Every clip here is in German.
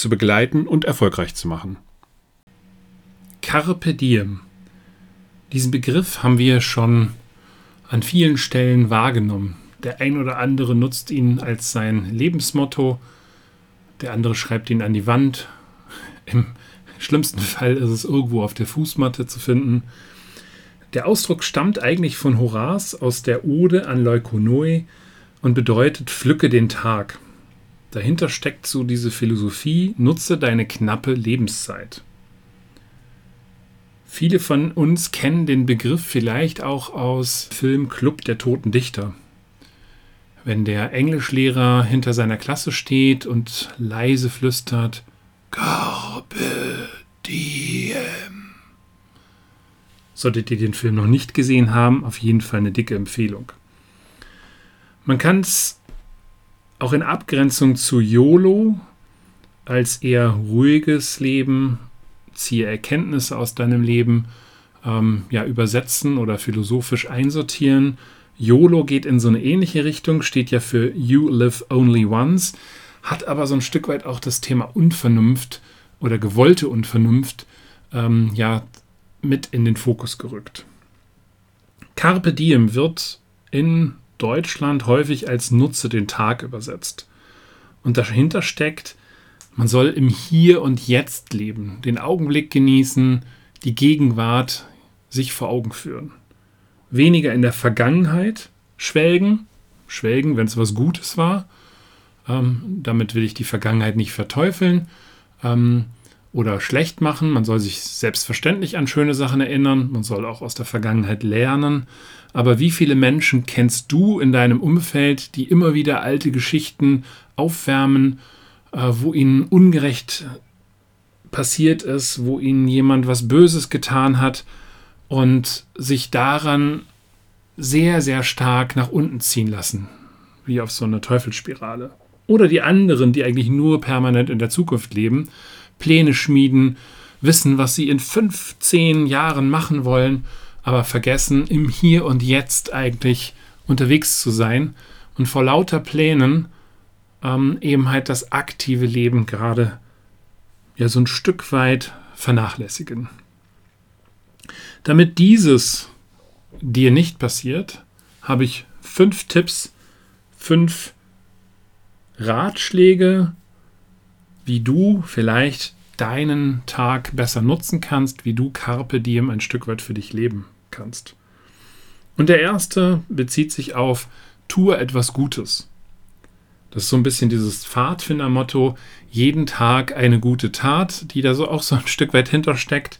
zu begleiten und erfolgreich zu machen. Carpe diem. Diesen Begriff haben wir schon an vielen Stellen wahrgenommen. Der ein oder andere nutzt ihn als sein Lebensmotto, der andere schreibt ihn an die Wand. Im schlimmsten Fall ist es irgendwo auf der Fußmatte zu finden. Der Ausdruck stammt eigentlich von Horaz aus der Ode an Leukonoe und bedeutet Pflücke den Tag. Dahinter steckt so diese Philosophie, nutze deine knappe Lebenszeit. Viele von uns kennen den Begriff vielleicht auch aus Film Club der toten Dichter. Wenn der Englischlehrer hinter seiner Klasse steht und leise flüstert Carpe diem. Solltet ihr den Film noch nicht gesehen haben, auf jeden Fall eine dicke Empfehlung. Man kann es auch in Abgrenzung zu YOLO als eher ruhiges Leben, ziehe Erkenntnisse aus deinem Leben, ähm, ja, übersetzen oder philosophisch einsortieren. YOLO geht in so eine ähnliche Richtung, steht ja für You Live Only Once, hat aber so ein Stück weit auch das Thema Unvernunft oder gewollte Unvernunft ähm, ja, mit in den Fokus gerückt. Carpe Diem wird in Deutschland häufig als Nutze den Tag übersetzt. Und dahinter steckt, man soll im Hier und Jetzt leben, den Augenblick genießen, die Gegenwart sich vor Augen führen. Weniger in der Vergangenheit schwelgen, schwelgen, wenn es was Gutes war. Ähm, damit will ich die Vergangenheit nicht verteufeln ähm, oder schlecht machen. Man soll sich selbstverständlich an schöne Sachen erinnern. Man soll auch aus der Vergangenheit lernen. Aber wie viele Menschen kennst du in deinem Umfeld, die immer wieder alte Geschichten aufwärmen, äh, wo ihnen ungerecht passiert ist, wo ihnen jemand was Böses getan hat und sich daran sehr, sehr stark nach unten ziehen lassen, wie auf so einer Teufelsspirale. Oder die anderen, die eigentlich nur permanent in der Zukunft leben, Pläne schmieden, wissen, was sie in 15 Jahren machen wollen aber vergessen, im Hier und Jetzt eigentlich unterwegs zu sein und vor lauter Plänen ähm, eben halt das aktive Leben gerade ja so ein Stück weit vernachlässigen. Damit dieses dir nicht passiert, habe ich fünf Tipps, fünf Ratschläge, wie du vielleicht deinen Tag besser nutzen kannst, wie du Carpe Diem ein Stück weit für dich leben kannst. Und der erste bezieht sich auf tue etwas Gutes. Das ist so ein bisschen dieses Pfadfinder-Motto, jeden Tag eine gute Tat, die da so auch so ein Stück weit hintersteckt.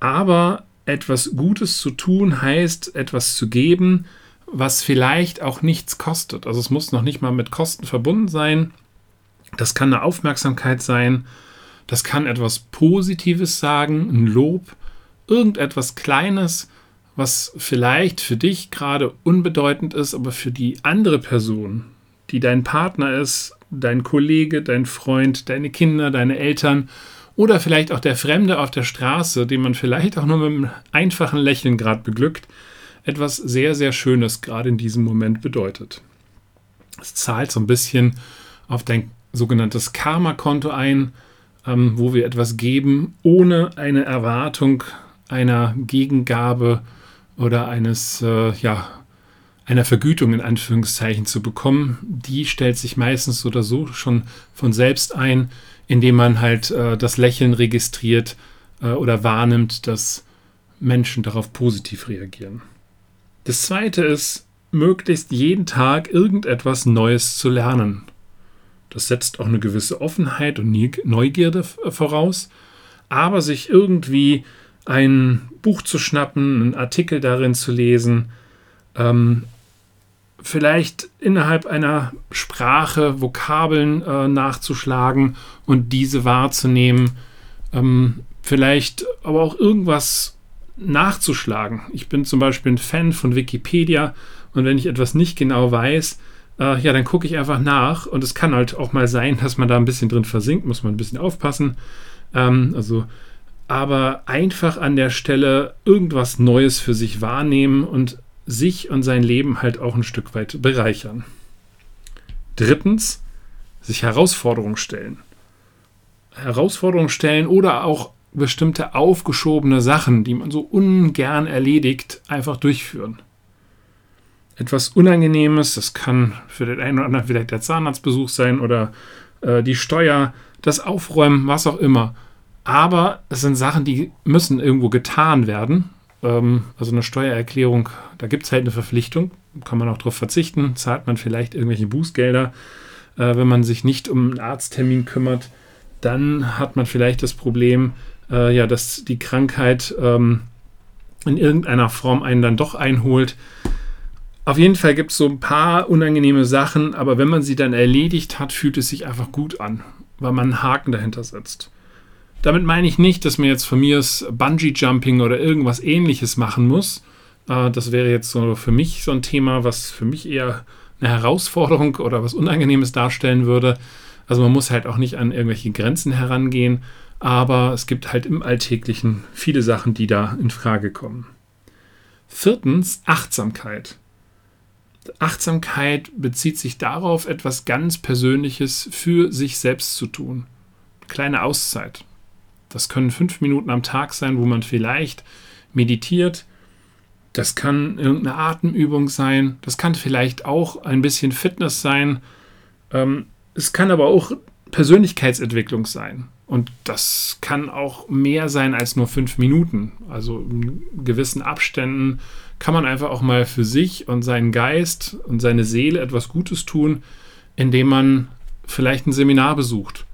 Aber etwas Gutes zu tun heißt, etwas zu geben, was vielleicht auch nichts kostet. Also es muss noch nicht mal mit Kosten verbunden sein. Das kann eine Aufmerksamkeit sein, das kann etwas Positives sagen, ein Lob, irgendetwas Kleines, was vielleicht für dich gerade unbedeutend ist, aber für die andere Person, die dein Partner ist, dein Kollege, dein Freund, deine Kinder, deine Eltern oder vielleicht auch der Fremde auf der Straße, den man vielleicht auch nur mit einem einfachen Lächeln gerade beglückt, etwas sehr, sehr Schönes gerade in diesem Moment bedeutet. Es zahlt so ein bisschen auf dein sogenanntes Karma-Konto ein, ähm, wo wir etwas geben, ohne eine Erwartung einer Gegengabe oder eines, äh, ja, einer Vergütung in Anführungszeichen zu bekommen. Die stellt sich meistens oder so schon von selbst ein, indem man halt äh, das Lächeln registriert äh, oder wahrnimmt, dass Menschen darauf positiv reagieren. Das zweite ist, möglichst jeden Tag irgendetwas Neues zu lernen. Das setzt auch eine gewisse Offenheit und Neugierde voraus. Aber sich irgendwie ein Buch zu schnappen, einen Artikel darin zu lesen, ähm, vielleicht innerhalb einer Sprache Vokabeln äh, nachzuschlagen und diese wahrzunehmen. Ähm, vielleicht aber auch irgendwas nachzuschlagen. Ich bin zum Beispiel ein Fan von Wikipedia und wenn ich etwas nicht genau weiß, äh, ja, dann gucke ich einfach nach und es kann halt auch mal sein, dass man da ein bisschen drin versinkt, muss man ein bisschen aufpassen. Ähm, also, aber einfach an der Stelle irgendwas Neues für sich wahrnehmen und sich und sein Leben halt auch ein Stück weit bereichern. Drittens, sich Herausforderungen stellen. Herausforderungen stellen oder auch bestimmte aufgeschobene Sachen, die man so ungern erledigt, einfach durchführen. Etwas Unangenehmes, das kann für den einen oder anderen vielleicht der Zahnarztbesuch sein oder äh, die Steuer, das Aufräumen, was auch immer. Aber es sind Sachen, die müssen irgendwo getan werden. Ähm, also eine Steuererklärung, da gibt es halt eine Verpflichtung, kann man auch darauf verzichten, zahlt man vielleicht irgendwelche Bußgelder, äh, wenn man sich nicht um einen Arzttermin kümmert. Dann hat man vielleicht das Problem, äh, ja, dass die Krankheit ähm, in irgendeiner Form einen dann doch einholt. Auf jeden Fall gibt es so ein paar unangenehme Sachen, aber wenn man sie dann erledigt hat, fühlt es sich einfach gut an, weil man einen Haken dahinter setzt. Damit meine ich nicht, dass man jetzt von mir das Bungee-Jumping oder irgendwas ähnliches machen muss. Äh, das wäre jetzt so für mich so ein Thema, was für mich eher eine Herausforderung oder was Unangenehmes darstellen würde. Also man muss halt auch nicht an irgendwelche Grenzen herangehen, aber es gibt halt im Alltäglichen viele Sachen, die da in Frage kommen. Viertens, Achtsamkeit. Achtsamkeit bezieht sich darauf, etwas ganz Persönliches für sich selbst zu tun. Kleine Auszeit. Das können fünf Minuten am Tag sein, wo man vielleicht meditiert. Das kann irgendeine Atemübung sein. Das kann vielleicht auch ein bisschen Fitness sein. Ähm, es kann aber auch Persönlichkeitsentwicklung sein. Und das kann auch mehr sein als nur fünf Minuten. Also in gewissen Abständen kann man einfach auch mal für sich und seinen Geist und seine Seele etwas Gutes tun, indem man vielleicht ein Seminar besucht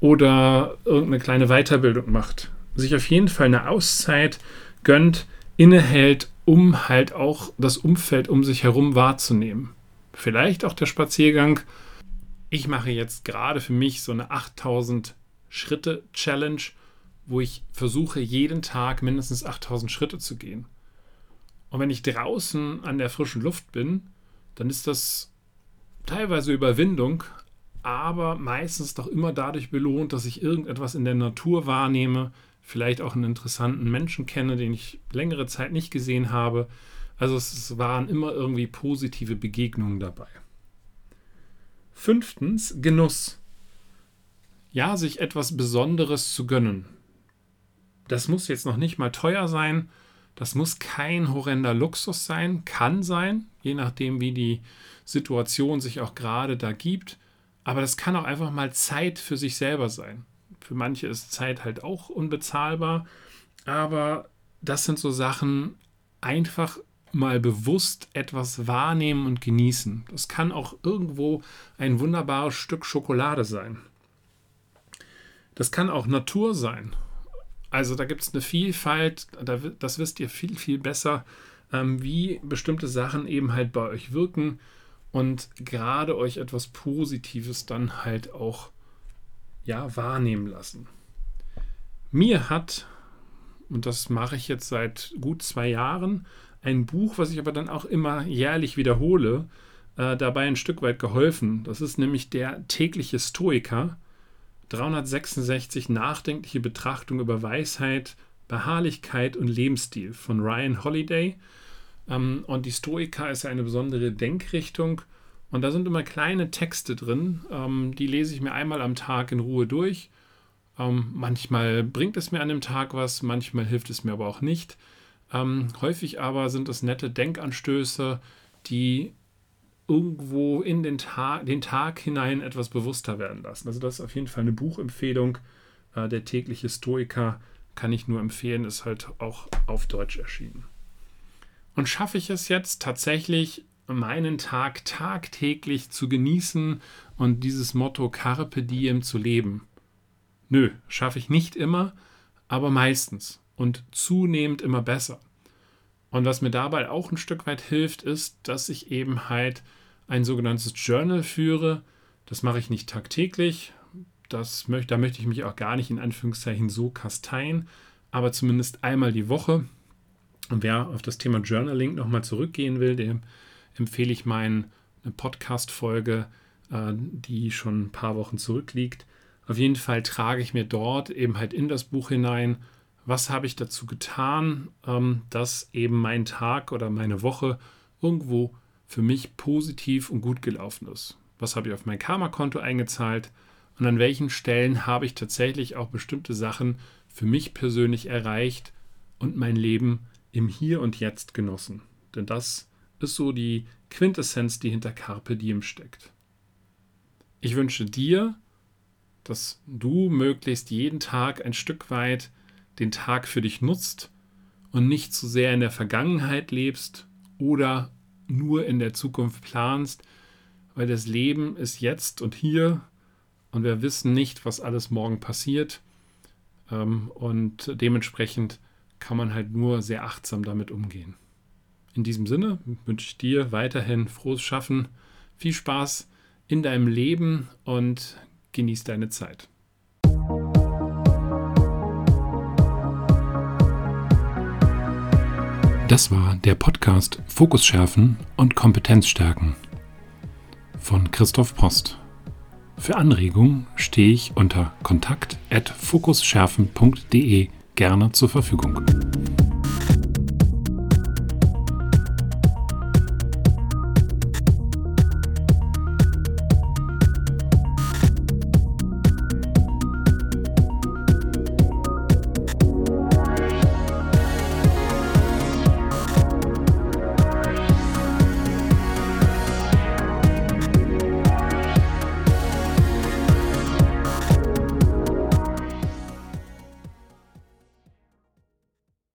oder irgendeine kleine Weiterbildung macht. Sich auf jeden Fall eine Auszeit gönnt, innehält, um halt auch das Umfeld um sich herum wahrzunehmen. Vielleicht auch der Spaziergang. Ich mache jetzt gerade für mich so eine 8000 Schritte-Challenge, wo ich versuche, jeden Tag mindestens 8000 Schritte zu gehen. Und wenn ich draußen an der frischen Luft bin, dann ist das teilweise Überwindung, aber meistens doch immer dadurch belohnt, dass ich irgendetwas in der Natur wahrnehme, vielleicht auch einen interessanten Menschen kenne, den ich längere Zeit nicht gesehen habe. Also es waren immer irgendwie positive Begegnungen dabei. Fünftens, Genuss ja, sich etwas Besonderes zu gönnen. Das muss jetzt noch nicht mal teuer sein, das muss kein horrender Luxus sein, kann sein, je nachdem, wie die Situation sich auch gerade da gibt. Aber das kann auch einfach mal Zeit für sich selber sein. Für manche ist Zeit halt auch unbezahlbar, aber das sind so Sachen, einfach mal bewusst etwas wahrnehmen und genießen. Das kann auch irgendwo ein wunderbares Stück Schokolade sein. Das kann auch Natur sein. Also da gibt es eine Vielfalt, das wisst ihr viel, viel besser, ähm, wie bestimmte Sachen eben halt bei euch wirken und gerade euch etwas Positives dann halt auch ja, wahrnehmen lassen. Mir hat, und das mache ich jetzt seit gut zwei Jahren, ein Buch, was ich aber dann auch immer jährlich wiederhole, äh, dabei ein Stück weit geholfen. Das ist nämlich der tägliche Stoiker 366 nachdenkliche Betrachtung über Weisheit, Beharrlichkeit und Lebensstil von Ryan Holiday. Ähm, und die Stoiker ist ja eine besondere Denkrichtung. Und da sind immer kleine Texte drin, ähm, die lese ich mir einmal am Tag in Ruhe durch. Ähm, manchmal bringt es mir an dem Tag was, manchmal hilft es mir aber auch nicht. häufig aber sind es nette Denkanstöße, die irgendwo in den Tag, den Tag hinein etwas bewusster werden lassen. Also das ist auf jeden Fall eine Buchempfehlung. Äh, der tägliche Stoiker kann ich nur empfehlen, ist halt auch auf Deutsch erschienen. Und schaffe ich es jetzt tatsächlich, meinen Tag tagtäglich zu genießen und dieses Motto Carpe Diem zu leben? Nö, schaffe ich nicht immer, aber meistens und zunehmend immer besser. Und was mir dabei auch ein Stück weit hilft, ist, dass ich eben halt ein sogenanntes Journal führe. Das mache ich nicht tagtäglich. Das möchte, da möchte ich mich auch gar nicht in Anführungszeichen so kasteien, aber zumindest einmal die Woche. Und wer auf das Thema Journaling nochmal zurückgehen will, dem empfehle ich meine Podcast-Folge, äh, die schon ein paar Wochen zurückliegt. Auf jeden Fall trage ich mir dort eben halt in das Buch hinein, was habe ich dazu getan, ähm, dass eben mein Tag oder meine Woche irgendwo für mich positiv und gut gelaufen ist. Was habe ich auf mein Karma-Konto eingezahlt und an welchen Stellen habe ich tatsächlich auch bestimmte Sachen für mich persönlich erreicht und mein Leben im Hier und Jetzt genossen. Denn das ist so die Quintessenz, die hinter Carpe Diem steckt. Ich wünsche dir, dass du möglichst jeden Tag ein Stück weit den Tag für dich nutzt und nicht zu sehr in der Vergangenheit lebst oder nur in der Zukunft planst, weil das Leben ist jetzt und hier und wir wissen nicht, was alles morgen passiert ähm, und dementsprechend kann man halt nur sehr achtsam damit umgehen. In diesem Sinne wünsche ich dir weiterhin frohes Schaffen, viel Spaß in deinem Leben und genieß deine Zeit. Das war der Podcast Fokus schärfen und Kompetenz stärken von Christoph Post. Für Anregungen stehe ich unter kontakt@fokusschärfen.de gerne zur Verfügung.